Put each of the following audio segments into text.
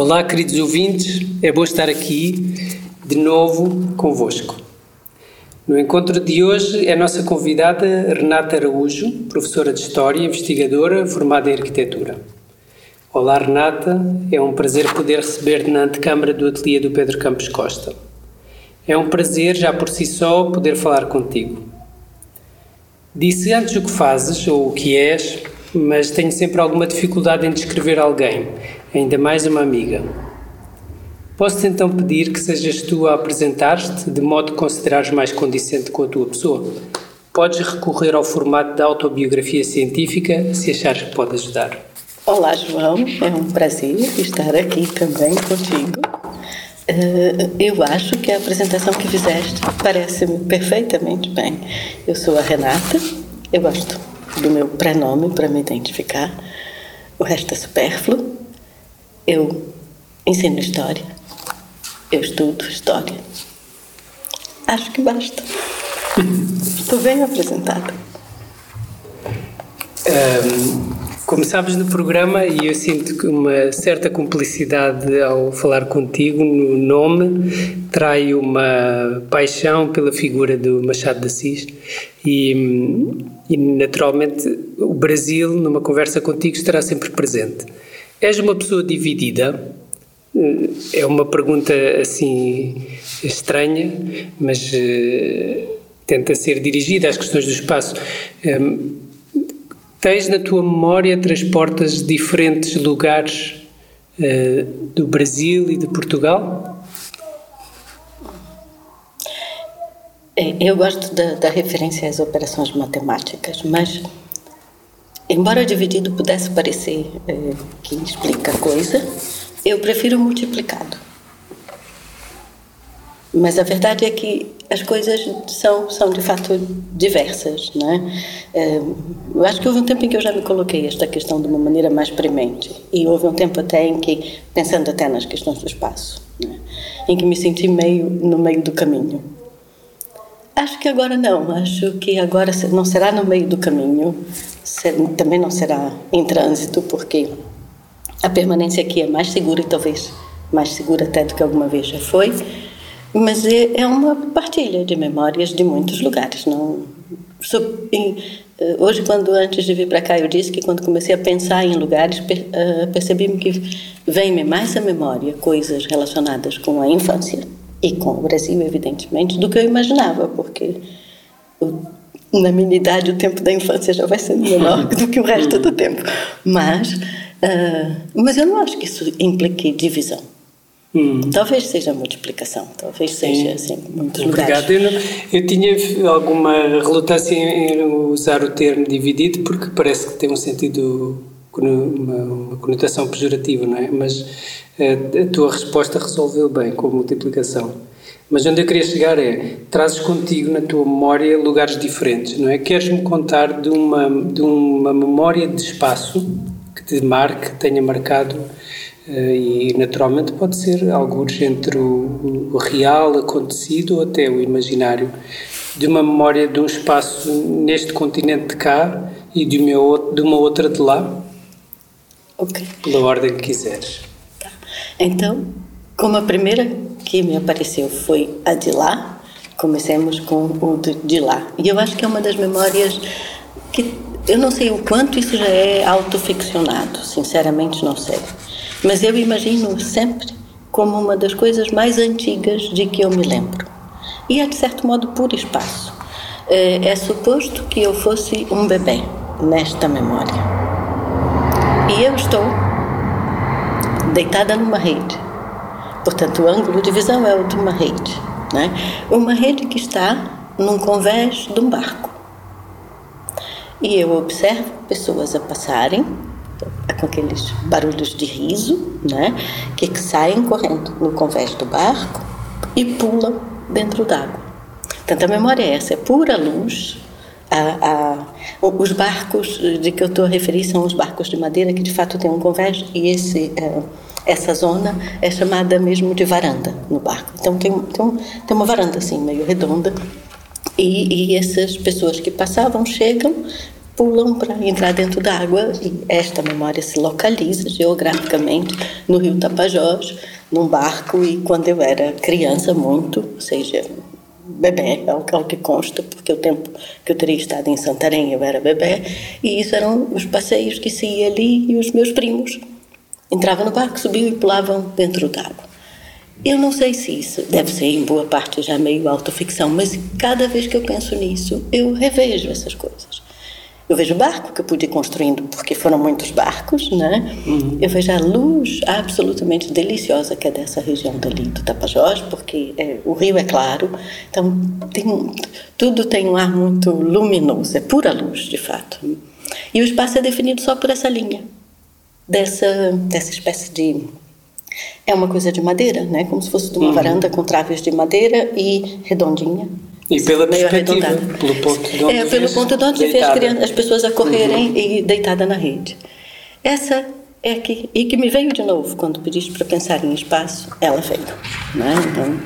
Olá, queridos ouvintes, é bom estar aqui de novo convosco. No encontro de hoje é a nossa convidada Renata Araújo, professora de História, investigadora, formada em Arquitetura. Olá, Renata, é um prazer poder receber-te na antecâmara do ateliê do Pedro Campos Costa. É um prazer, já por si só, poder falar contigo. Disse antes o que fazes ou o que és, mas tenho sempre alguma dificuldade em descrever alguém, ainda mais uma amiga. Posso-te então pedir que sejas tu a apresentar-te de modo que considerares mais condicente com a tua pessoa? Podes recorrer ao formato da autobiografia científica se achares que pode ajudar. Olá, João. É um prazer estar aqui também contigo. Uh, eu acho que a apresentação que fizeste parece-me perfeitamente bem. Eu sou a Renata, eu gosto do meu prenome para me identificar. O resto é supérfluo. Eu ensino história. Eu estudo história. Acho que basta. Estou bem apresentada. Um, começámos no programa e eu sinto uma certa cumplicidade ao falar contigo. No nome trai uma paixão pela figura do Machado de Assis e, e naturalmente o Brasil, numa conversa contigo, estará sempre presente. És uma pessoa dividida? É uma pergunta assim estranha, mas uh, tenta ser dirigida às questões do espaço. Um, tens na tua memória, transportas diferentes lugares uh, do Brasil e de Portugal? É, eu gosto da, da referência às operações matemáticas, mas embora dividido pudesse parecer é, que explica coisa, eu prefiro multiplicado. Mas a verdade é que as coisas são, são de fato diversas, né? Eu acho que houve um tempo em que eu já me coloquei esta questão de uma maneira mais premente e houve um tempo até em que, pensando até nas questões do espaço, né? em que me senti meio no meio do caminho. Acho que agora não, acho que agora não será no meio do caminho, também não será em trânsito, porque a permanência aqui é mais segura e talvez mais segura até do que alguma vez já foi, mas é, é uma partilha de memórias de muitos lugares. Não, eh, hoje, quando antes de vir para cá, eu disse que quando comecei a pensar em lugares, eh, percebi-me que vem-me mais à memória coisas relacionadas com a infância e com o Brasil, evidentemente, do que eu imaginava, porque na minha idade o tempo da infância já vai sendo menor do que o resto do tempo. Mas Uh, mas eu não acho que isso implique divisão. Hum. Talvez seja multiplicação, talvez seja assim, muitos Obrigado. Eu, não, eu, tinha alguma relutância em usar o termo dividido porque parece que tem um sentido, uma, uma conotação pejorativa, não é? Mas a, a tua resposta resolveu bem com a multiplicação. Mas onde eu queria chegar é, trazes contigo na tua memória lugares diferentes, não é? Queres-me contar de uma, de uma memória de espaço que te marque, tenha marcado eh, e naturalmente pode ser algo entre o, o, real acontecido ou até o imaginário de uma memória de um espaço neste continente de cá e de uma, de uma outra de lá ok pela ordem que quiseres tá. então como a primeira que me apareceu foi a de lá comecemos com o de, lá e eu acho que é uma das memórias que eu não sei o quanto isso já é autoficcionado, sinceramente não sei. Mas eu imagino sempre como uma das coisas mais antigas de que eu me lembro. E é, de certo modo, por espaço. É, é suposto que eu fosse um bebê nesta memória. E eu estou deitada numa rede. Portanto, o ângulo de visão é o de uma rede. Né? Uma rede que está num convés de um barco. E eu observo pessoas a passarem com aqueles barulhos de riso, né, que saem correndo no convés do barco e pulam dentro d'água. Portanto, a memória é essa, é pura luz. A, a, os barcos de que eu estou a referir são os barcos de madeira que de fato têm um convés e esse, é, essa zona é chamada mesmo de varanda no barco. Então tem, tem, tem uma varanda assim meio redonda. E, e essas pessoas que passavam chegam, pulam para entrar dentro da água e esta memória se localiza geograficamente no Rio Tapajós, num barco. E quando eu era criança muito, ou seja, bebê, é o que consta, porque o tempo que eu teria estado em Santarém eu era bebê, e isso eram os passeios que se ia ali e os meus primos entravam no barco, subiam e pulavam dentro d'água. Eu não sei se isso deve ser em boa parte já meio autoficção, mas cada vez que eu penso nisso, eu revejo essas coisas. Eu vejo o barco que eu pude ir construindo, porque foram muitos barcos, né? Uhum. Eu vejo a luz absolutamente deliciosa que é dessa região dali do Tapajós, porque é, o rio é claro, então tem, tudo tem um ar muito luminoso, é pura luz, de fato. E o espaço é definido só por essa linha, dessa, dessa espécie de é uma coisa de madeira, né? Como se fosse de uma uhum. varanda com traves de madeira e redondinha. E pela perspectiva, pelo ponto de onde É, pelo ponto de onde fez as pessoas a correrem uhum. e deitada na rede. Essa é que e que me veio de novo quando pediste para pensar em espaço, ela veio, né? Então,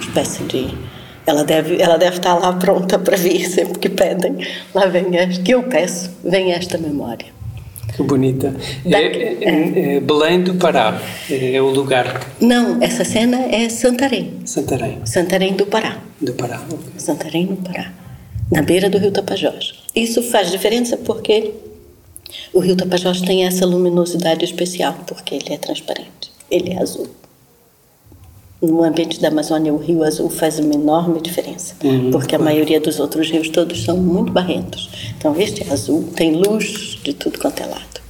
espécie de ela deve ela deve estar lá pronta para vir sempre que pedem. Lá vem esta que eu peço, vem esta memória. Que bonita. Da, é, é, é, Belém do Pará é o lugar. Não, essa cena é Santarém. Santarém. Santarém do Pará. Do Pará. Okay. Santarém do Pará. Na beira do rio Tapajós. Isso faz diferença porque o rio Tapajós tem essa luminosidade especial, porque ele é transparente, ele é azul. No ambiente da Amazônia, o rio azul faz uma enorme diferença, uhum, porque a maioria dos outros rios todos são muito barrentos. Então, este é azul, tem luz de tudo quanto é lado.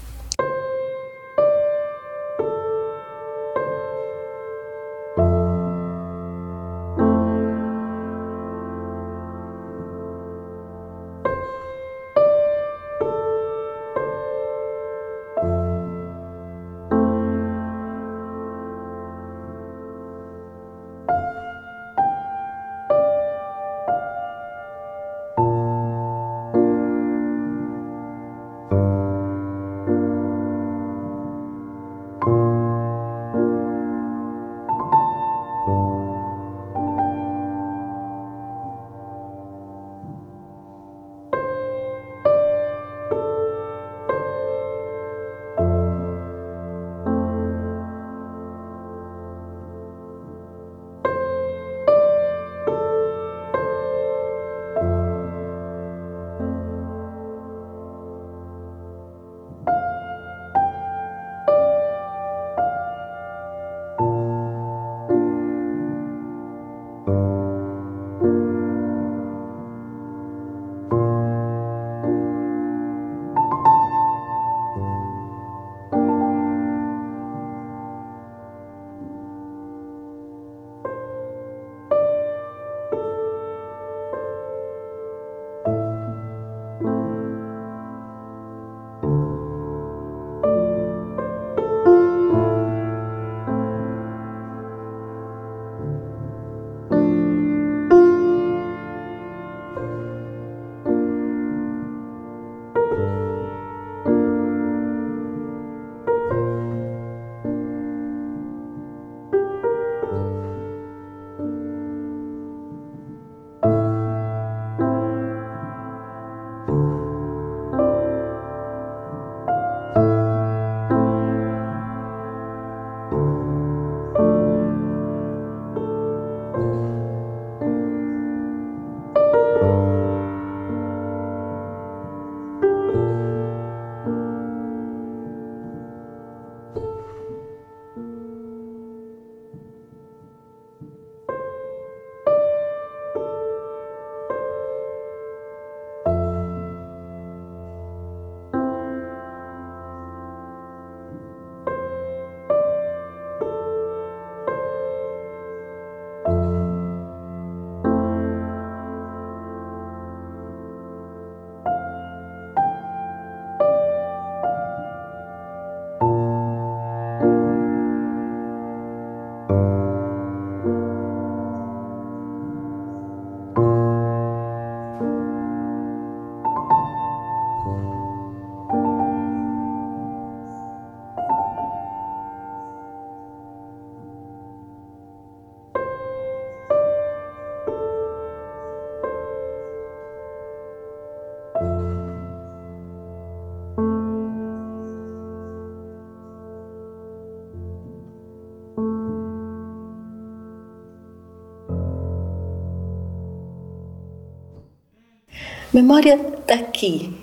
Memória daqui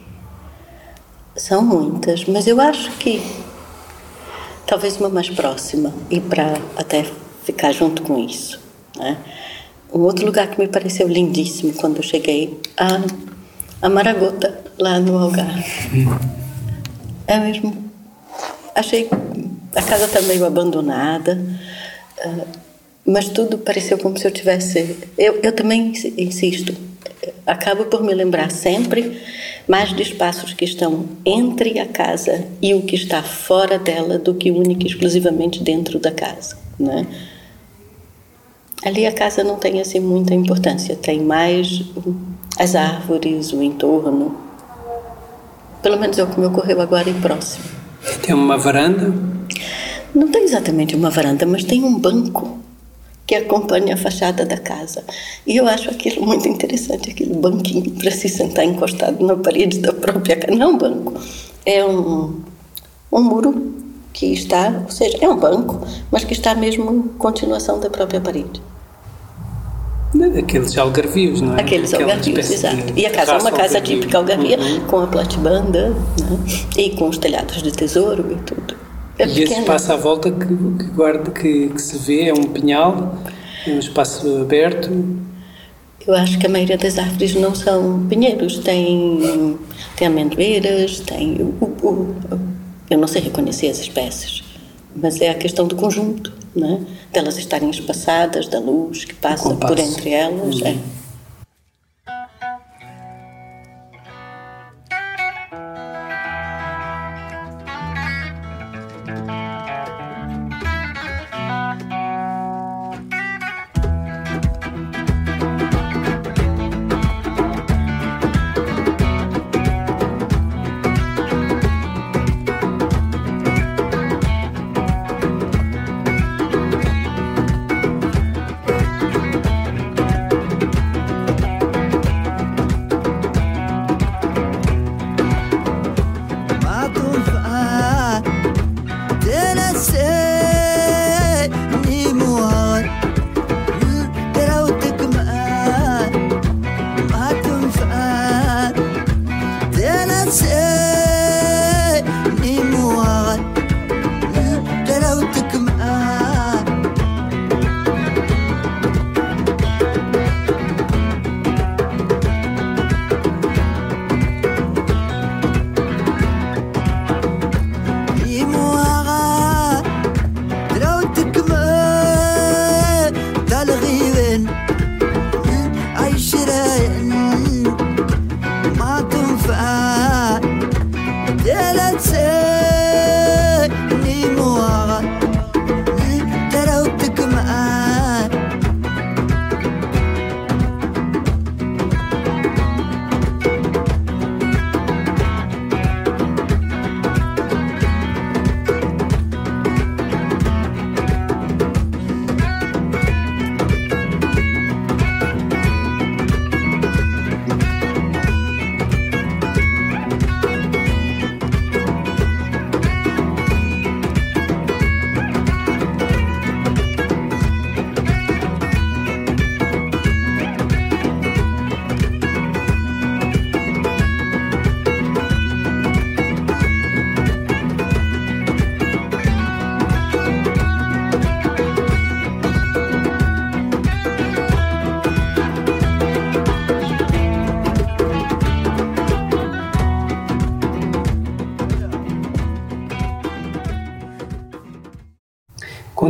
são muitas, mas eu acho que talvez uma mais próxima e para até ficar junto com isso. Né? Um outro lugar que me pareceu lindíssimo quando eu cheguei a, a Maragota, lá no Algarve. É mesmo. Achei a casa está meio abandonada, uh, mas tudo pareceu como se eu tivesse. Eu, eu também insisto, acabo por me lembrar sempre mais de espaços que estão entre a casa e o que está fora dela do que única e exclusivamente dentro da casa, né? Ali a casa não tem assim muita importância, tem mais as árvores, o entorno. Pelo menos é o que me ocorreu agora em próximo. Tem uma varanda? Não tem exatamente uma varanda, mas tem um banco que acompanha a fachada da casa. E eu acho aquilo muito interessante, aquele banquinho para se sentar encostado na parede da própria casa. Não é um banco, é um, um muro que está, ou seja, é um banco, mas que está mesmo em continuação da própria parede. Aqueles algarvios, não é? Aqueles Aquela algarvios, exato. E a casa é uma casa algarvio. típica algarvia, uhum. com a platibanda né? e com os telhados de tesouro e tudo. É e esse espaço à volta que, que guarda, que, que, se vê, é um pinhal, é um espaço aberto? Eu acho que a maioria das árvores não são pinheiros, tem, tem amendoeiras, tem. O, o, eu não sei reconhecer as espécies, mas é a questão do conjunto né? delas estarem espaçadas, da luz que passa por entre elas. Uhum. É.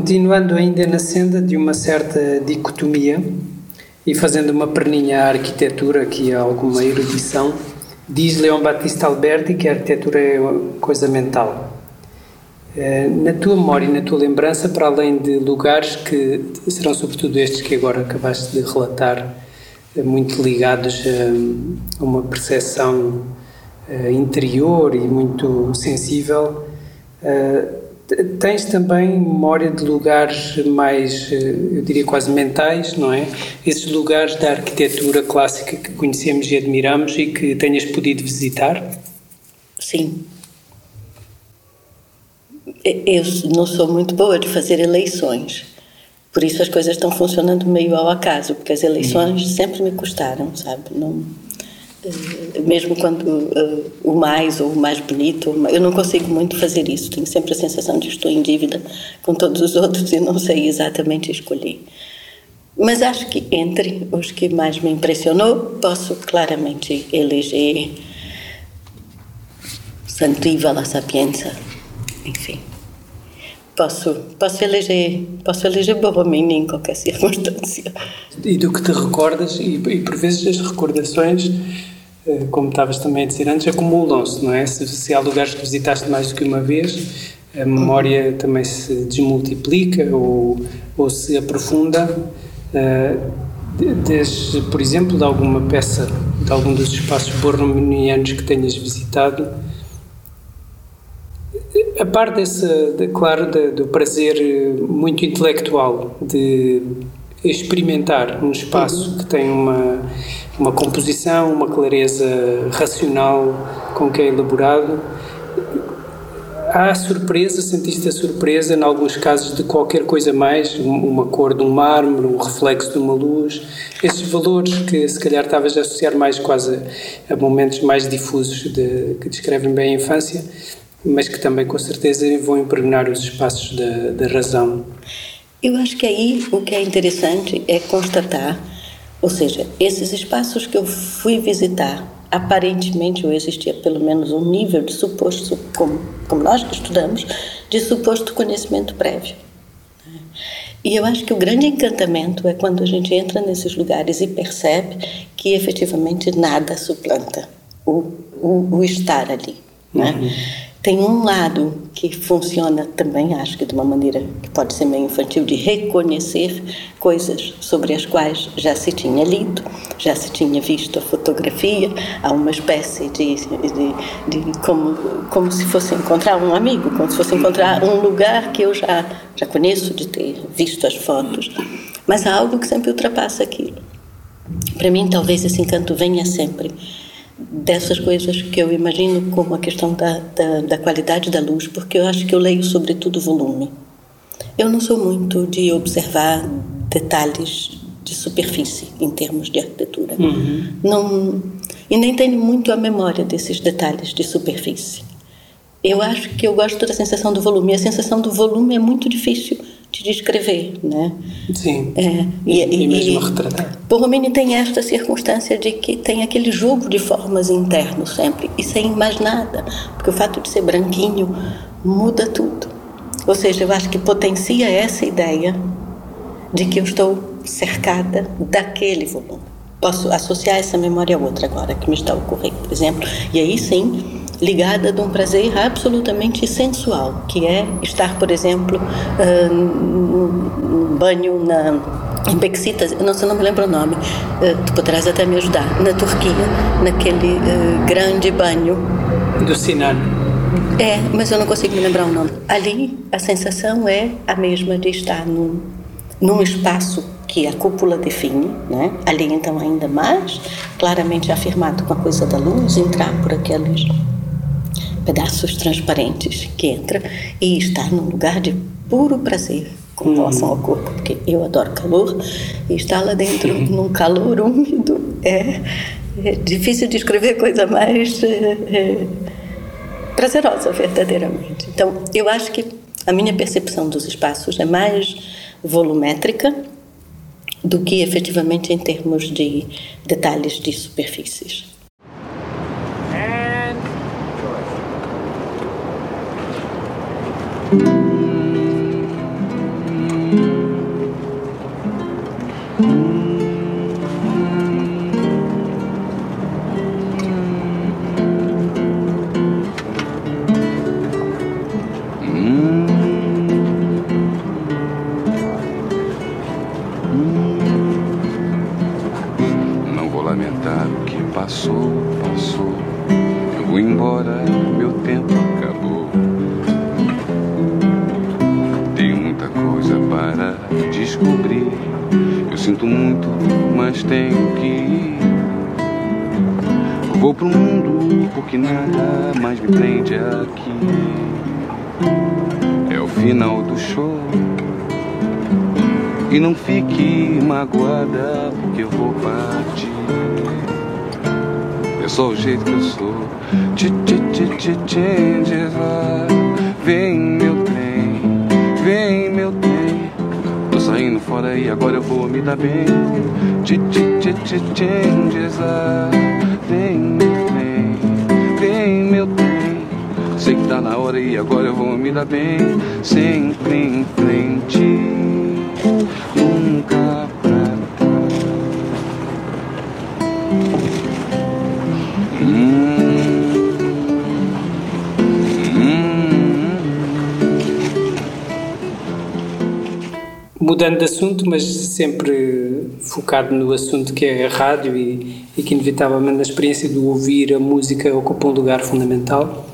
Continuando ainda na senda de uma certa dicotomia e fazendo uma perninha à arquitetura, aqui há alguma erudição, diz Leão Batista Alberti que a arquitetura é coisa mental. Eh, na tua memória e na tua lembrança, para além de lugares que serão sobretudo estes que agora acabaste de relatar, eh, muito ligados a uma percepção eh, interior e muito sensível, Tens também memória de lugares mais, eh, eu diria quase mentais, não é? Esses lugares da arquitetura clássica que conhecemos e admiramos e que tenhas podido visitar? Sim. Eu não sou muito boa de fazer eleições, por isso as coisas estão funcionando meio ao acaso, porque as eleições uhum. sempre me custaram, sabe? Não, mesmo quando uh, o mais ou o mais bonito, eu não consigo muito fazer isso. Tenho sempre a sensação de que estou em dívida com todos os outros e não sei exatamente escolher. Mas acho que entre os que mais me impressionou, posso claramente eleger Santiva la Sapienza, enfim. Posso, posso eleger, posso eleger Borromini em qualquer circunstância. E do que te recordas, e, e por vezes as recordações, como estavas também a dizer antes, acumulam-se, não é? Se, se há lugares que visitaste mais do que uma vez, a memória também se desmultiplica ou, ou se aprofunda. Uh, Desde, por exemplo, de alguma peça, de algum dos espaços borrominianos que tenhas visitado, a par desse, de, claro, de, do prazer muito intelectual de experimentar um espaço que tem uma, uma composição, uma clareza racional com que é elaborado, há surpresa, sentiste a surpresa, em alguns casos, de qualquer coisa mais, uma cor de um mármore, um reflexo de uma luz, esses valores que se calhar estavas a associar mais quase a momentos mais difusos de, que descrevem bem a infância, mas que também com certeza vão impregnar os espaços da, da razão. Eu acho que aí o que é interessante é constatar, ou seja, esses espaços que eu fui visitar, aparentemente ou existia pelo menos um nível de suposto, como, como nós que estudamos, de suposto conhecimento prévio. E eu acho que o grande encantamento é quando a gente entra nesses lugares e percebe que efetivamente nada suplanta o, o, o estar ali. Né? Uhum. Tem um lado que funciona também, acho que de uma maneira que pode ser meio infantil, de reconhecer coisas sobre as quais já se tinha lido, já se tinha visto a fotografia, há uma espécie de, de, de como, como se fosse encontrar um amigo, como se fosse encontrar um lugar que eu já, já conheço de ter visto as fotos. Mas há algo que sempre ultrapassa aquilo. Para mim, talvez esse encanto venha sempre dessas coisas que eu imagino como a questão da, da, da, qualidade da luz, porque eu acho que eu leio sobretudo volume. Eu não sou muito de observar detalhes de superfície em termos de arquitetura. Uhum. Não, e nem tenho muito a memória desses detalhes de superfície. Eu acho que eu gosto da sensação do volume. E a sensação do volume é muito difícil de descrever, né? Sim. É, e, e, e mesmo retratar. Borromini tem esta circunstância de que tem aquele jogo de formas interno sempre e sem mais nada, porque o fato de ser branquinho muda tudo. Ou seja, eu acho que potencia essa ideia de que eu estou cercada daquele volume. Posso associar essa memória a outra agora que me está ocorrendo, por exemplo, e aí sim ligada de um prazer absolutamente sensual, que é estar, por exemplo, uh, num banho na em Bexitas, não sei, não me lembro o nome, uh, tu poderás até me ajudar, na Turquia, naquele uh, grande banho. Do Sinan. É, mas eu não consigo me lembrar o nome. Ali, a sensação é a mesma de estar num, num espaço que a cúpula define, né? ali então ainda mais claramente afirmado com a coisa da luz, entrar por aqueles pedaços transparentes que entra e está num lugar de puro prazer com relação ao corpo, porque eu adoro calor e estar lá dentro num calor úmido é, é difícil de escrever coisa mais é, é, prazerosa verdadeiramente. Então, eu acho que a minha percepção dos espaços é mais volumétrica do que efetivamente em termos de detalhes de superfícies. Mudando de assunto, mas sempre focado no assunto que é a rádio e, e que, inevitavelmente, na experiência de ouvir a música ocupa um lugar fundamental,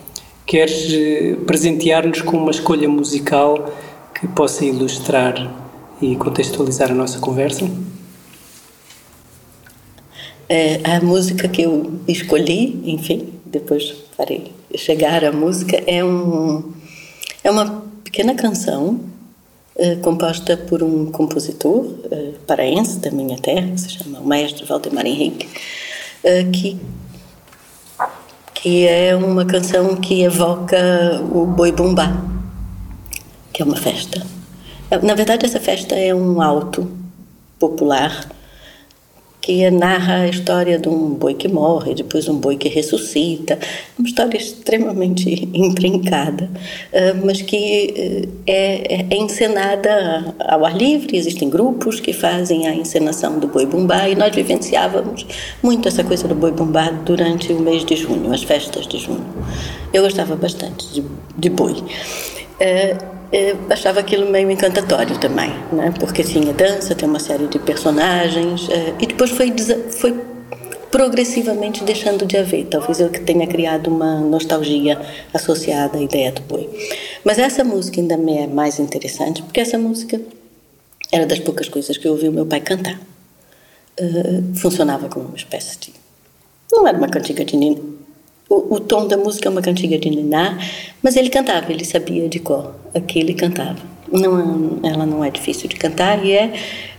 queres eh, presentear-nos com uma escolha musical que possa ilustrar e contextualizar a nossa conversa? É, a música que eu escolhi, enfim, depois farei chegar à música, é, um, é uma pequena canção composta por um compositor uh, paraense da minha terra, que se chama o maestro Valdemar Henrique, uh, que, que é uma canção que evoca o boi bumbá, que é uma festa. Na verdade, essa festa é um alto popular que narra a história de um boi que morre, depois um boi que ressuscita. Uma história extremamente intrincada, eh, mas que eh, é, é encenada ao ar livre. Existem grupos que fazem a encenação do boi bumbá e nós vivenciávamos muito essa coisa do boi bumbá durante o mês de junho, as festas de junho. Eu gostava bastante de, de boi. Eh, eu achava aquilo meio encantatório também, né? porque tinha dança, tem uma série de personagens, é, e depois foi, foi progressivamente deixando de haver. Talvez eu que tenha criado uma nostalgia associada à ideia do boi. Mas essa música ainda me é mais interessante, porque essa música era das poucas coisas que eu ouvi o meu pai cantar. Uh, funcionava como uma espécie de. Não era uma cantiga de o, o, tom da música é uma cantiga de Niná, mas ele cantava, ele sabia de cor aquilo ele cantava. Não, ela não é difícil de cantar e é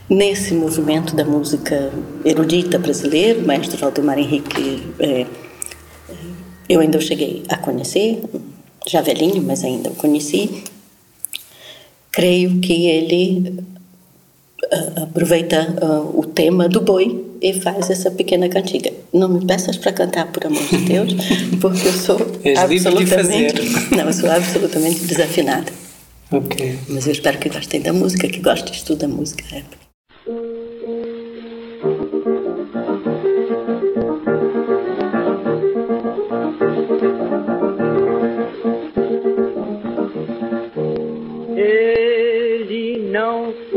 nesse movimento da música erudita brasileira, o maestro Valdemar Henrique, é, eu ainda cheguei a conhecer, já velhinho, mas ainda o conheci. Creio que ele aproveita uh, o tema do boi e faz essa pequena cantiga. Não me peças para cantar, por amor de Deus, porque eu sou És absolutamente, de não, eu sou absolutamente desafinada. Mas eu espero que gostem da música, que gostes tu da música. É.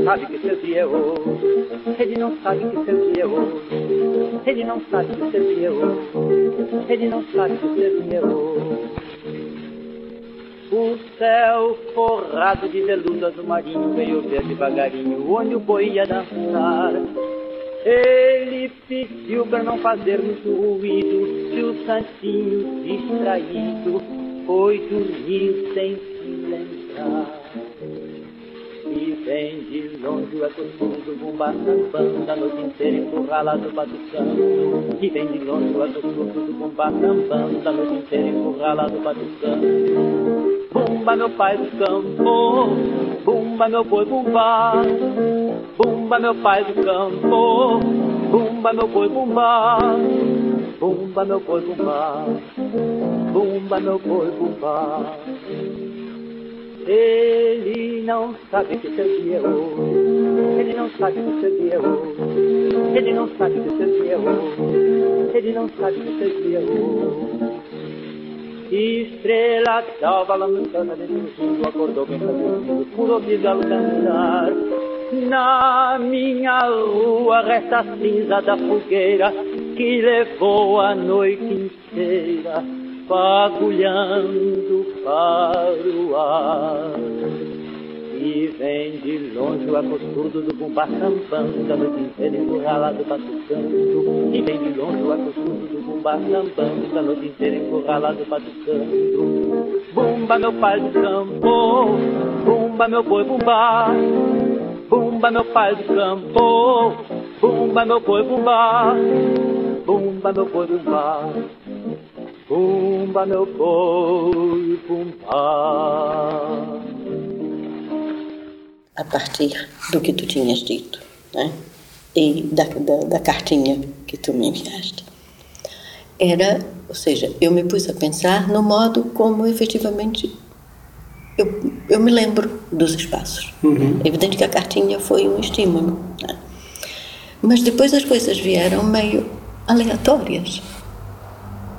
sabe que seu dia ele não sabe que seu dia. Ele não sabe que seu dia. Ele não sabe que seu dia. O céu forrado de veludo azul marinho veio ver devagarinho onde o boi ia dançar. Ele pediu para não fazer muito ruído, se o santinho distraído foi dormir sem se lembrar. Vem de longe o eco surdo, bumba sambando, a noite inteira encurralado batucando. E vem de longe o eco surdo, bumba sambando, a noite inteira encurralado batucando. Bumba meu pai do campo, bumba meu boi bumba. Bumba meu pai do campo, bumba meu boi bumba. Bumba meu boi bumba, bumba meu boi bumba. Ele não sabe que seu dia é hoje. Ele não sabe que seu dia é hoje. Ele não sabe que seu dia é hoje. Ele não sabe que seu dia é hoje. Estrela d'alva lamentando dentro do fundo acordou bem cabelo por ouvir galo cantar. Na minha rua resta cinza da fogueira que levou a noite inteira fagulhando para o ar. E vem de longe o eco surdo do bumbá sambando, a noite inteira encurralado batucando. E vem de longe o eco surdo do bumbá sambando, a noite inteira encurralado batucando. Bumba meu pai do campo, bumba meu boi bumba. Bumba meu pai do campo, bumba meu boi bumba. Pumba, meu boi, pumba. Pumba, meu boi, pumba. A partir do que tu tinhas dito, né? E da, da, da cartinha que tu me enviaste. Era, ou seja, eu me pus a pensar no modo como efetivamente eu, eu me lembro dos espaços. Uhum. É evidente que a cartinha foi um estímulo. Né? Mas depois as coisas vieram meio aleatórias.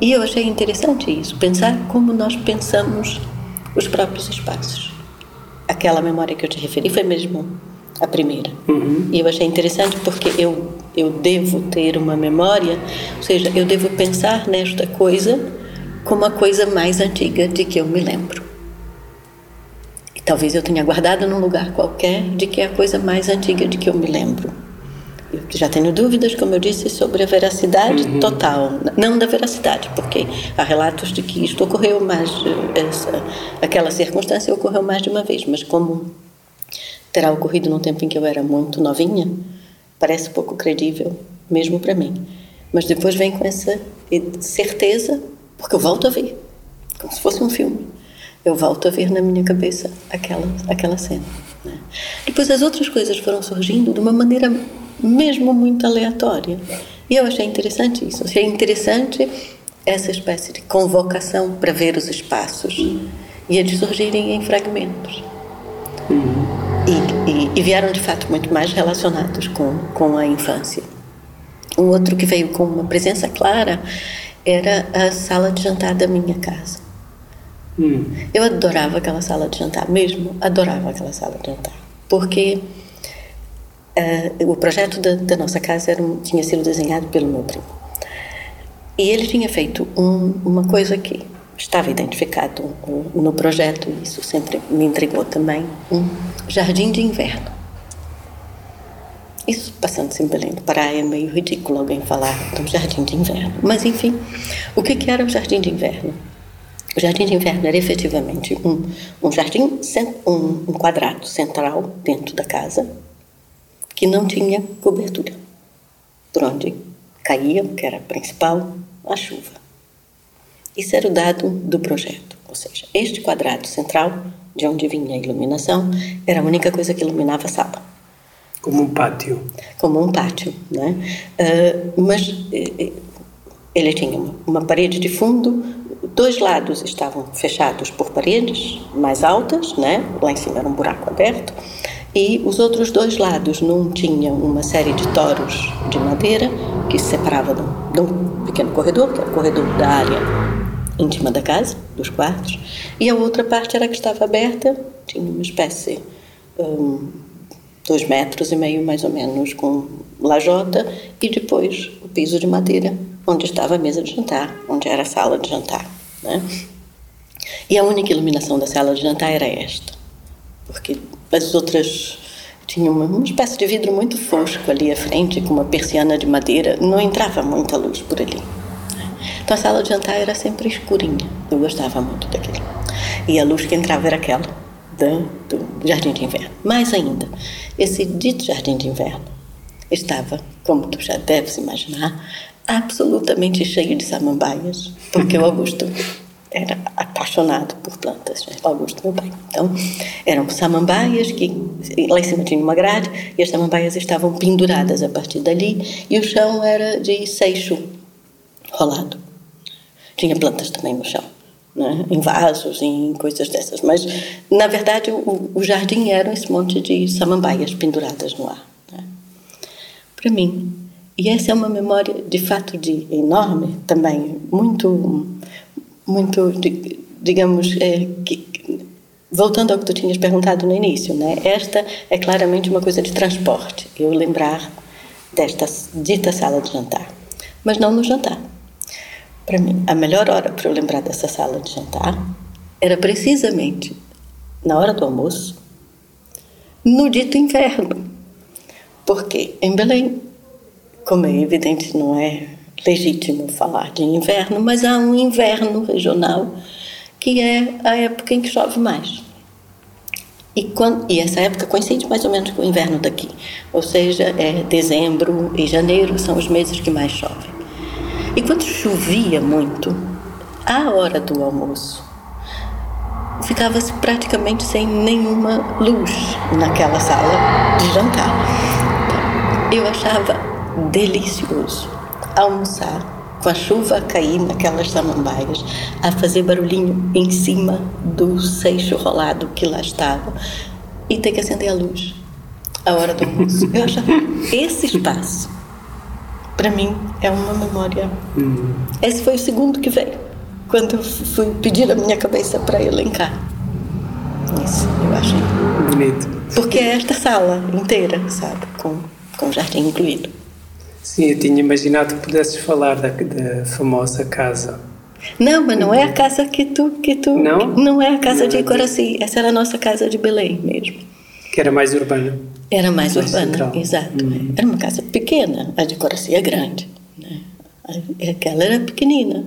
E eu achei interessante isso, pensar como nós pensamos os próprios espaços. Aquela memória que eu te referi foi mesmo a primeira. Uhum. E eu achei interessante porque eu, eu devo ter uma memória, ou seja, eu devo pensar nesta coisa como a coisa mais antiga de que eu me lembro. E talvez eu tenha guardado num lugar qualquer de que é a coisa mais antiga de que eu me lembro. Já tenho dúvidas, como eu disse, sobre a veracidade total. Não da veracidade, porque há relatos de que isto ocorreu mais, eh, essa, aquela circunstância ocorreu mais de uma vez, mas como terá ocorrido num tempo em que eu era muito novinha, parece pouco credível, mesmo para mim. Mas depois vem com essa certeza, porque eu volto a ver, como se fosse um filme. Eu volto a ver na minha cabeça aquela, aquela cena. Né? Depois as outras coisas foram surgindo de uma maneira mesmo muito aleatória. E eu achei interessante isso. Achei interessante essa espécie de convocação para ver os espaços e eles surgirem em fragmentos. E, e, e, vieram de fato muito mais relacionados com, com a infância. Um outro que veio com uma presença clara era a sala de jantar da minha casa. Hum. Eu adorava aquela sala de jantar, mesmo adorava aquela sala de jantar, porque uh, o projeto da, da nossa casa tinha sido desenhado pelo meu primo. E ele tinha feito um, uma coisa que estava identificado no projeto, e isso sempre me intrigou também, um jardim de inverno. Isso, passando-se em Belém do Pará, é meio ridículo alguém falar de um jardim de inverno. Mas, enfim, o que, que era o jardim de inverno? O jardim de inverno era efetivamente um, um jardim, um, um quadrado central dentro da casa, que não tinha cobertura, por onde caía, que era a principal, a chuva. Isso era o dado do projeto, ou seja, este quadrado central, de onde vinha a iluminação, era a única coisa que iluminava a sala. Como um pátio. Como um pátio, né? Uh, mas uh, ele tinha uma, uma parede de fundo, dois lados estavam fechados por paredes mais altas, né? Lá em cima era um buraco aberto, e os outros dois lados não tinham uma série de toros de madeira que se separava de um, de um pequeno corredor, que era o corredor da área íntima da casa, dos quartos, e a outra parte era que estava aberta, tinha uma espécie, um, dois metros e meio mais ou menos, com lajota, e depois o piso de madeira, onde estava a mesa de jantar, onde era a sala de jantar. Né? E a única iluminação da sala de jantar era esta, porque as outras tinham uma, uma espécie de vidro muito fosco ali à frente, com uma persiana de madeira, não entrava muita luz por ali. Então a sala de jantar era sempre escurinha. Eu gostava muito daquilo. E a luz que entrava era aquela do, jardim de inverno. Mais ainda, esse dito jardim de inverno estava, como tu já deves imaginar, absolutamente cheio de samambaias, porque o Augusto era apaixonado por plantas, né? Augusto, meu pai. Então, eram samambaias que lá em cima tinha uma grade e as samambaias estavam penduradas a partir dali e o chão era de seixo rolado. Tinha plantas também no chão, né? em vasos, em coisas dessas. Mas, na verdade, o, o jardim era esse monte de samambaias penduradas no ar. Né? Para mim. E essa é uma memória, de fato, de enorme, também, muito, muito, digamos, é, que, voltando ao que tu tinhas perguntado no início, né? Esta é claramente uma coisa de transporte. Eu lembrar desta dita sala de jantar, mas não no jantar. Para mim, a melhor hora para eu lembrar dessa sala de jantar era precisamente na hora do almoço, no dito inverno. Porque em Belém, como é evidente, não é legítimo falar de inverno, mas há um inverno regional que é a época em que chove mais. E, quando, e essa época coincide mais ou menos com o inverno daqui, ou seja, é dezembro e janeiro são os meses que mais chovem. E quando chovia muito, à hora do almoço, ficava-se praticamente sem nenhuma luz naquela sala de jantar. Eu achava delicioso almoçar com a chuva a cair naquelas samambaias, a fazer barulhinho em cima do seixo rolado que lá estava e ter que acender a luz à hora do almoço. Eu achava esse espaço, para mim, é uma memória. Hum. Esse foi o segundo que veio, quando eu fui pedir a minha cabeça para elencar. Isso, eu achei. Bonito. Porque é esta sala inteira, sabe? Com, com jardim incluído. Sim, eu tinha imaginado que pudesses falar da, da famosa casa. Não, mas não é a casa que tu. Que tu não? Não é a casa não, de Coraci. Essa era a nossa casa de Belém mesmo. Que era mais urbana. Era mais, mais urbana, central. exato. Hum. Era uma casa pequena, a de Coraci é grande. Né? Aquela era pequenina.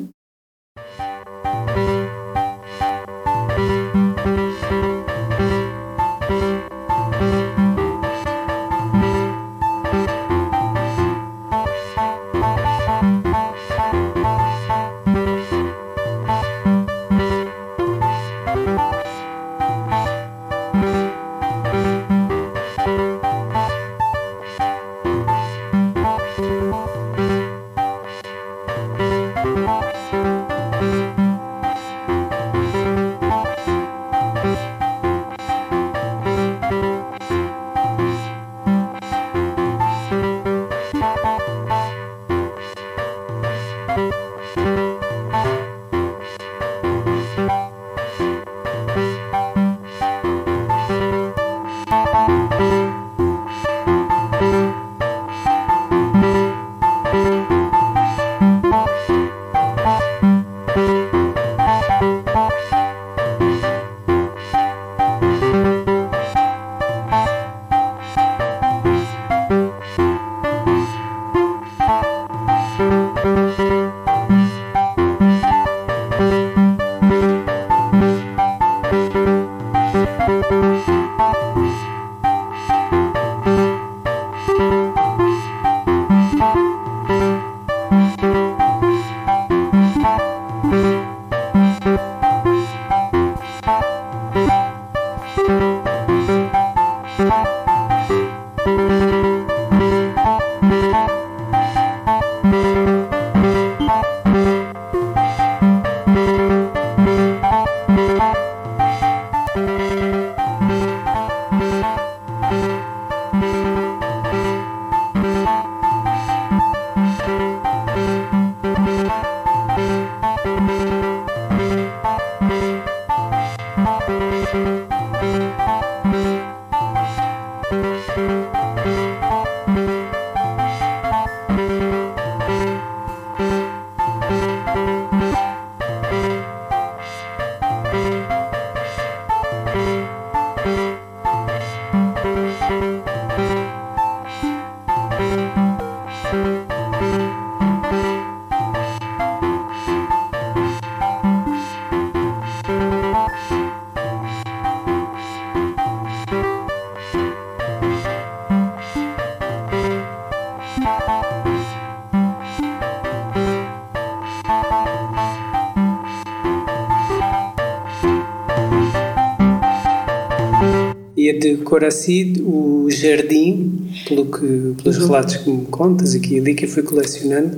De Coraci, o jardim, pelo que, pelos uhum. relatos que me contas aqui e ali que eu fui colecionando,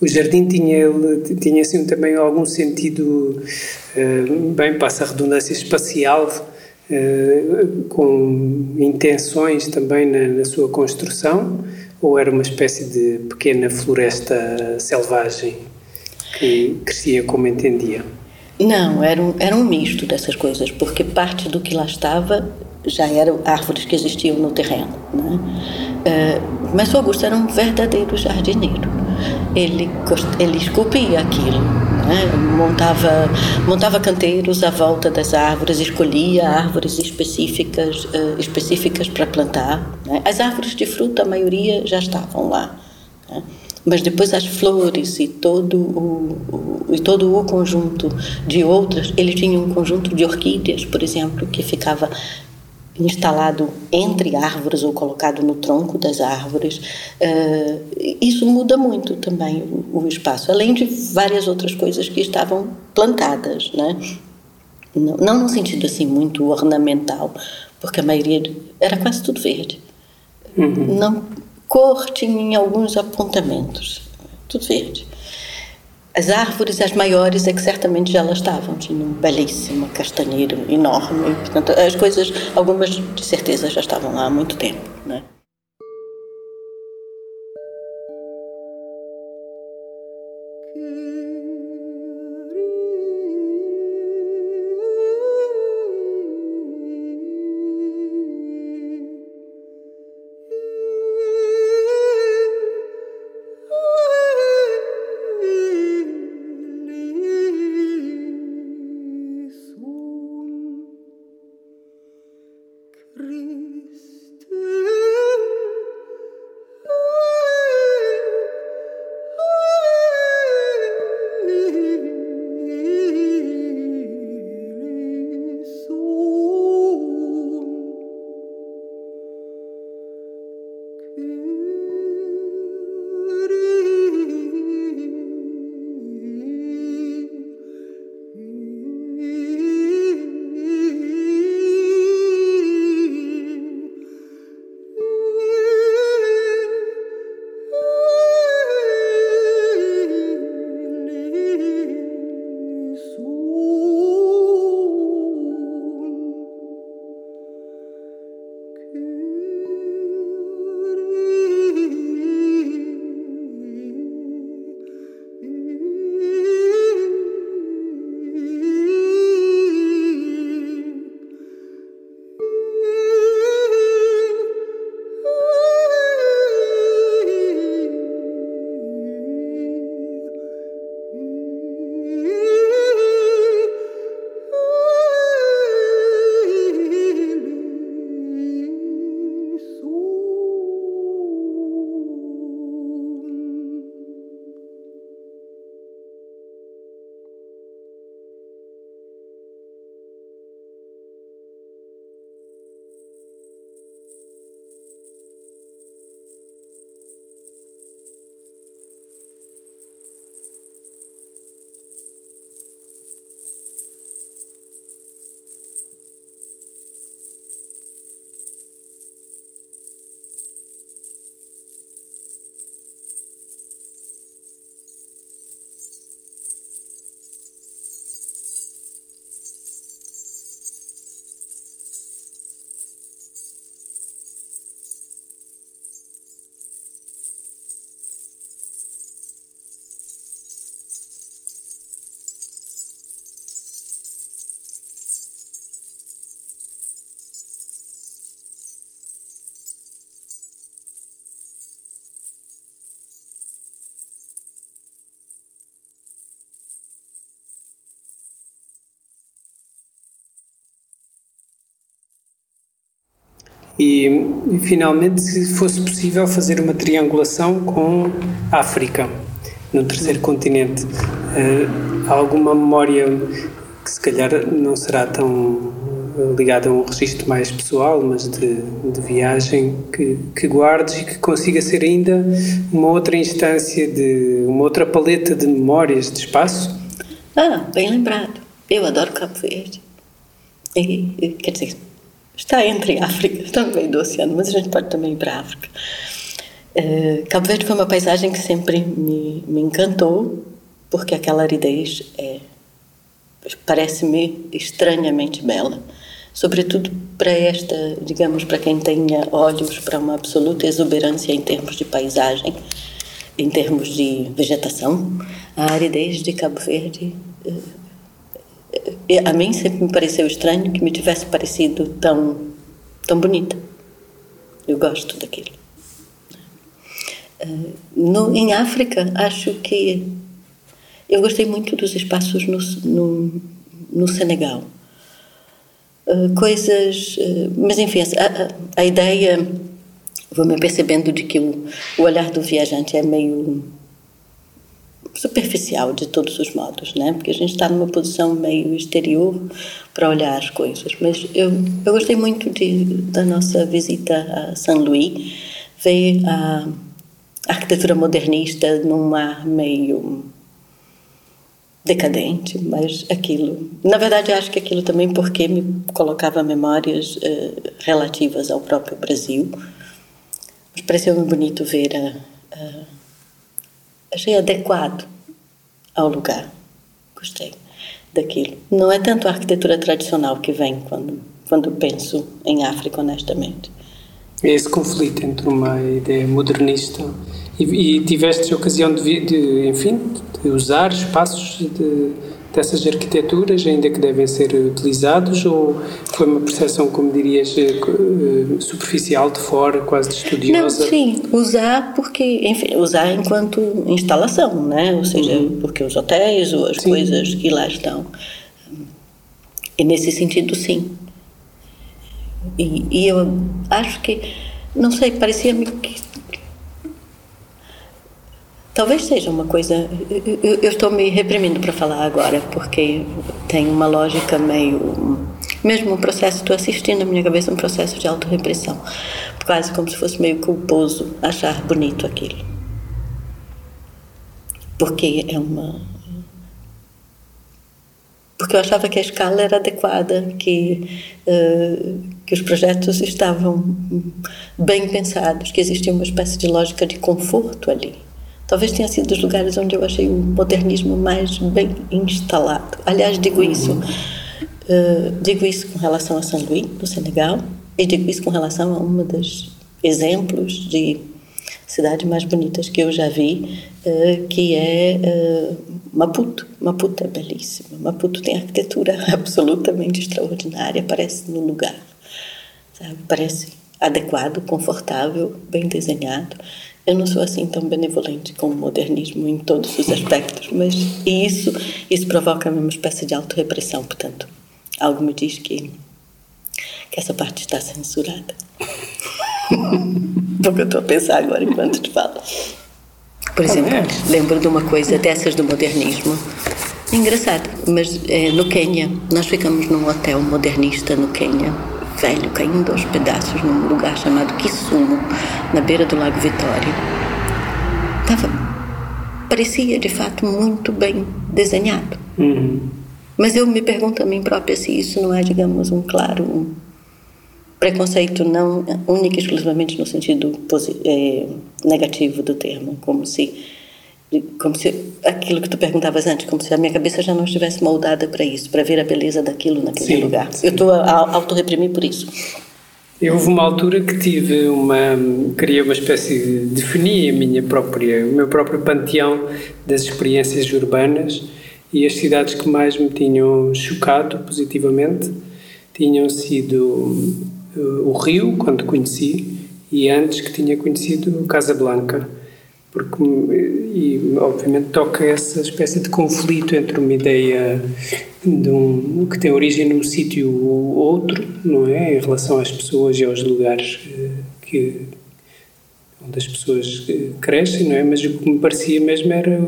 o jardim tinha, tinha assim também algum sentido, uh, bem, passa a redundância espacial, uh, com intenções também na, na, sua construção, ou era uma espécie de pequena floresta selvagem que crescia como entendia? Não, era um, era um misto dessas coisas, porque parte do que lá estava já eram árvores que existiam no terreno. Né? Uh, mas o Augusto era um verdadeiro jardineiro. Ele, ele esculpia aquilo, né? montava, montava canteiros à volta das árvores, escolhia árvores específicas, uh, específicas para plantar. Né? As árvores de fruta, a maioria já estavam lá. Né? mas depois as flores e todo o, o, e todo o conjunto de outras, ele tinha um conjunto de orquídeas, por exemplo, que ficava instalado entre árvores ou colocado no tronco das árvores. Uh, isso muda muito também o, o, espaço, além de várias outras coisas que estavam plantadas, né? Não, não no sentido assim muito ornamental, porque a maioria era quase tudo verde. Uhum. Não cor tinha em alguns apontamentos, tudo verde. As árvores, as maiores, é que certamente já elas estavam. Tinha um belíssimo castanheiro enorme. Portanto, as coisas, algumas de certeza já estavam lá há muito tempo. Né? E, e, finalmente, se fosse possível fazer uma triangulação com África, no terceiro continente, uh, alguma memória que se calhar não será tão ligada a um registro mais pessoal, mas de, de viagem que, que guardes e que consiga ser ainda uma outra instância de uma outra paleta de memórias de espaço? Ah, bem lembrado. Eu adoro Cabo Verde. E, quer dizer, está entre África, meio do oceano, mas a gente pode também ir para a África. Uh, Cabo Verde foi uma paisagem que sempre me, me encantou, porque aquela aridez é, parece-me estranhamente bela. Sobretudo para esta, digamos, para quem tenha olhos para uma absoluta exuberância em termos de paisagem, em termos de vegetação, a aridez de Cabo Verde uh, a mim sempre me pareceu estranho que me tivesse parecido tão, tão bonita. Eu gosto daquilo. Uh, no, em África, acho que eu gostei muito dos espaços no, no, no Senegal. Uh, coisas. Uh, mas, enfim, a, a ideia. Vou me percebendo de que o, o olhar do viajante é meio superficial de todos os modos, né? Porque a gente está numa posição meio exterior para olhar as coisas. Mas eu, eu gostei muito de, da nossa visita a São Luís, ver a arquitetura modernista num ar meio decadente, mas aquilo. Na verdade, acho que aquilo também porque me colocava memórias uh, relativas ao próprio Brasil. Mas pareceu-me bonito ver a, a, achei adequado ao lugar. Gostei daquilo. Não é tanto a arquitetura tradicional que vem quando quando penso em África, honestamente. É esse conflito entre uma ideia modernista e, e tiveste a ocasião de, de, enfim, de usar espaços de, dessas arquiteturas, ainda que devem ser utilizados, ou foi uma percepção, como dirias, eh, eh, superficial de fora, quase de estudiosa? Não, sim, usar porque, enfim, usar enquanto instalação, né? Ou seja, uhum. porque os hotéis ou as sim. coisas que lá estão. E nesse sentido, sim. E, e eu acho que, não sei, parecia-me que Talvez seja uma coisa. Eu, estou me reprimindo para falar agora, porque tem uma lógica meio. Mesmo um processo, estou assistindo na minha cabeça um processo de autorrepressão. Quase como se fosse meio culposo achar bonito aquilo. Porque é uma. Porque eu achava que a escala era adequada, que, uh, que os projetos estavam bem pensados, que existia uma espécie de lógica de conforto ali. Talvez tenha sido dos lugares onde eu achei o modernismo mais bem instalado. Aliás, digo isso, uh, digo isso com relação a Luís, no Senegal, e digo isso com relação a um dos exemplos de cidades mais bonitas que eu já vi, uh, que é uh, Maputo. Maputo é belíssimo. Maputo tem arquitetura absolutamente extraordinária, parece no lugar, sabe? Parece adequado, confortável, bem desenhado. Eu não sou assim tão benevolente com o modernismo em todos os aspectos, mas isso isso provoca uma espécie de autorrepressão, portanto, algo me diz que que essa parte está censurada. Porque eu estou a pensar agora enquanto te falo. Por exemplo, lembro de uma coisa dessas do modernismo. Engraçado, mas é, no Quênia, nós ficamos num hotel modernista no Quênia velho caindo aos pedaços num lugar chamado Kisumu, na beira do Lago Vitória. Tava, parecia de fato muito bem desenhado. Uhum. Mas eu me pergunto a mim própria se isso não é, digamos, um claro um preconceito não único e exclusivamente no sentido é, negativo do termo, como se como se aquilo que tu perguntavas antes, como se a minha cabeça já não estivesse moldada para isso, para ver a beleza daquilo naquele sim, lugar. Sim. Eu estou a, autorreprimir por isso. Eu houve uma altura que tive uma criei uma espécie de defini a minha própria o meu próprio panteão das experiências urbanas e as cidades que mais me tinham chocado positivamente tinham sido uh, o Rio quando conheci e antes que tinha conhecido Casablanca porque e obviamente toca essa espécie de conflito entre uma ideia de um, que tem origem num sítio ou outro, não é, em relação às pessoas e aos lugares eh, que onde as pessoas eh, crescem, não é, mas o que me parecia mesmo era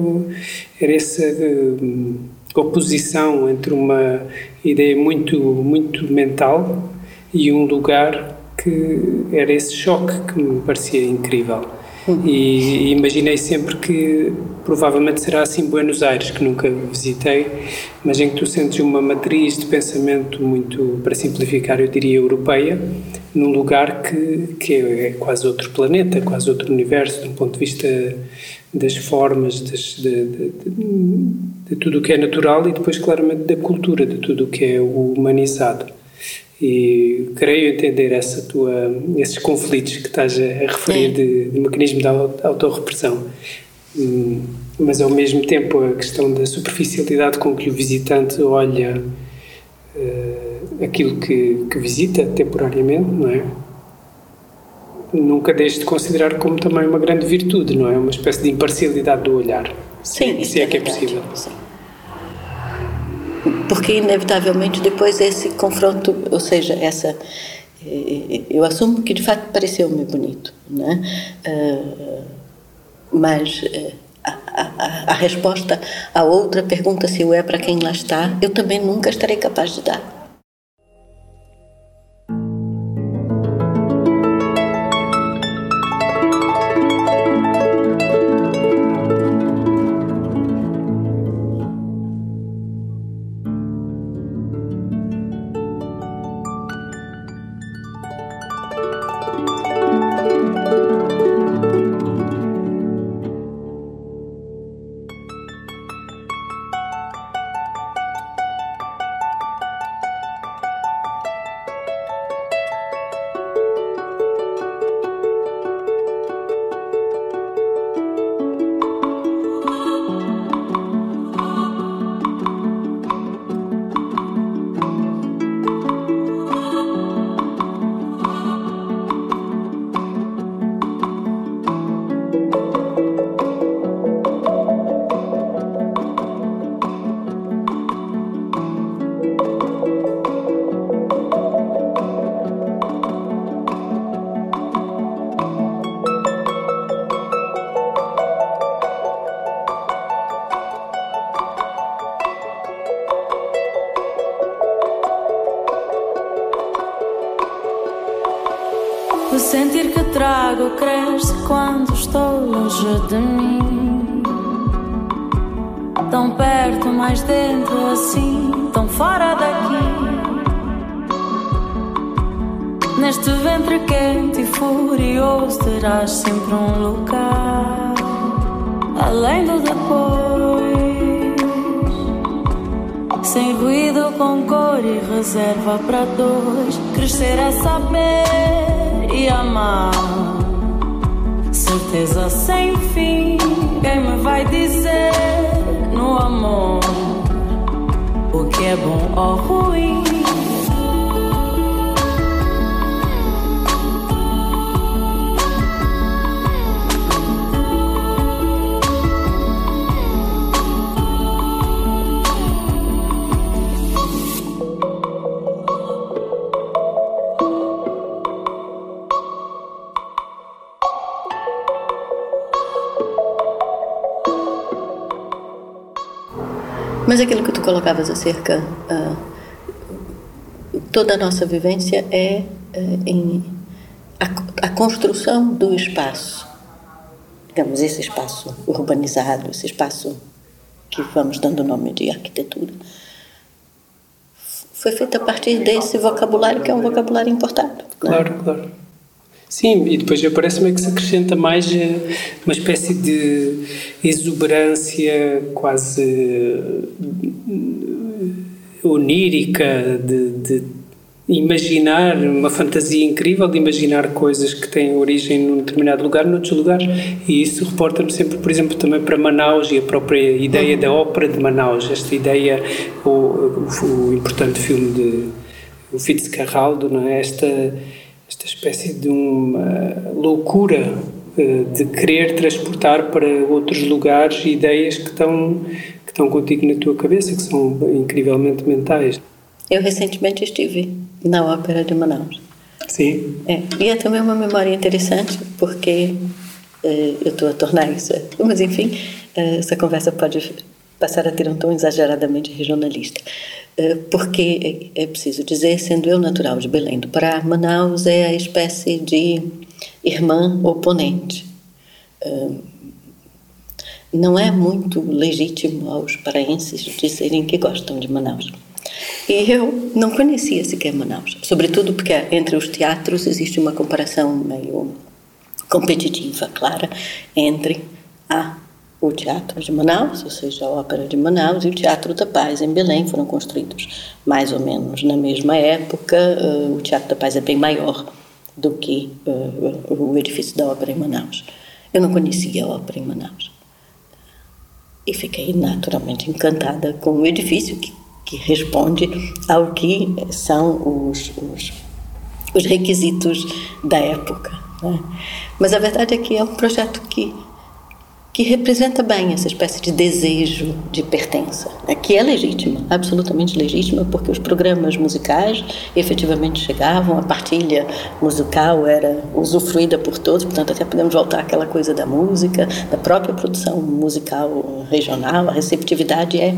era essa uh, oposição entre uma ideia muito muito mental e um lugar que era esse choque que me parecia incrível. E, imaginei sempre que provavelmente será assim Buenos Aires, que nunca visitei, mas em que tu sentes uma matriz de pensamento muito, para simplificar, eu diria europeia, num lugar que, que é quase outro planeta, quase outro universo, um ponto de vista das formas, das, de, de, de, de tudo o que é natural e depois, claramente, da cultura, de tudo o que é humanizado. E creio entender essa tua, esses conflitos que estás a referir de, de, mecanismo de autorrepressão. Hum, mas ao mesmo tempo a questão da superficialidade com que o visitante olha uh, aquilo que, que visita temporariamente, não é? Nunca deixe de considerar como também uma grande virtude, não é? Uma espécie de imparcialidade do olhar. Sim, se é, é que é possível. Sim porque inevitavelmente depois esse confronto, ou seja, essa eh, eu assumo que de fato pareceu-me bonito, né? Uh, mas uh, a, a resposta a outra pergunta se o é para quem lá está, eu também nunca estarei capaz de dar. Terás sempre um lugar além do depois. Sem ruído, com cor e reserva para dois. Crescer é saber e amar certeza sem fim. Quem me vai dizer no amor o que é bom ou ruim? Mas aquilo que tu colocavas acerca, uh, toda a nossa vivência é uh, em a, a, construção do espaço, digamos, esse espaço urbanizado, esse espaço que vamos dando o nome de arquitetura, foi feito a partir desse vocabulário que é um vocabulário importado. Claro, né? claro. Sim, e depois parece-me que se acrescenta mais eh, uma espécie de exuberância quase eh, onírica, de, de imaginar, uma fantasia incrível de imaginar coisas que têm origem num determinado lugar, noutros lugares, e isso reporta-me sempre, por exemplo, também para Manaus e a própria ideia da ópera de Manaus, esta ideia, o, o, o importante filme de o Fitzcarraldo, não é? Esta esta espécie de uma loucura eh, de querer transportar para outros lugares ideias que estão que estão contigo na tua cabeça, que são incrivelmente mentais. Eu recentemente estive na Ópera de Manaus. Sim. É, e é também uma memória interessante, porque é, eu estou a tornar isso. Mas, enfim, é, essa conversa pode passar a ter um tom exageradamente regionalista. Eh, porque é, preciso dizer, sendo eu natural de Belém do Pará, Manaus é a espécie de irmã oponente. Eh, não é muito legítimo aos paraenses dizerem que gostam de Manaus. E eu não conhecia sequer Manaus, sobretudo porque entre os teatros existe uma comparação meio competitiva, clara, entre a o Teatro de Manaus, ou seja, a Ópera de Manaus, e o Teatro da Paz em Belém foram construídos mais ou menos na mesma época. Uh, o Teatro da Paz é bem maior do que uh, o edifício da Ópera em Manaus. Eu não conhecia a Ópera em Manaus. E fiquei naturalmente encantada com o edifício que, que responde ao que são os, os, os requisitos da época. Né? Mas a verdade é que é um projeto que que representa bem essa espécie de desejo de pertença, né, que é legítima, absolutamente legítima, porque os programas musicais efetivamente chegavam, a partilha musical era usufruída por todos, portanto, até podemos voltar àquela coisa da música, da própria produção musical regional, a receptividade é,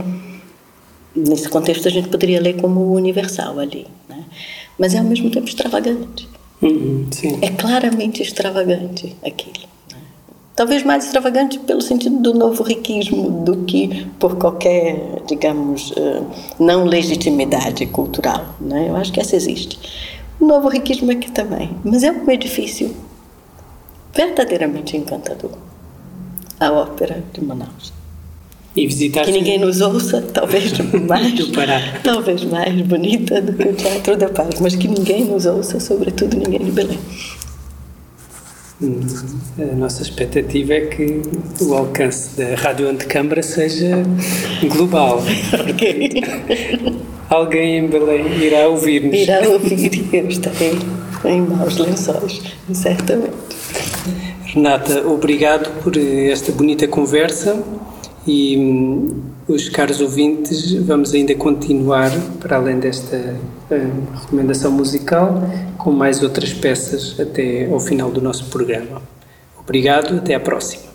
nesse contexto, a gente poderia ler como universal ali, né? mas é ao mesmo tempo extravagante. Uhum, é claramente extravagante aquilo. Talvez mais extravagante pelo sentido do novo riquismo do que por qualquer, digamos, eh, não legitimidade cultural. Né? Eu acho que essa existe. O novo riquismo aqui também. Mas é um edifício verdadeiramente encantador a Ópera de Manaus. E visitar que ninguém nos ouça, talvez mais, talvez mais bonita do que o Teatro da Paz, mas que ninguém nos ouça, sobretudo ninguém de Belém. A nossa expectativa é que o alcance da Rádio Antecâmara seja global. Okay. Alguém em Belém irá ouvir-nos. Irá ouvir, eu estarei em maus lençóis, certamente. Renata, obrigado por esta bonita conversa e hum, os caros ouvintes, vamos ainda continuar, para além desta uh, recomendação musical, com mais outras peças até ao final do nosso programa. Obrigado, até à próxima.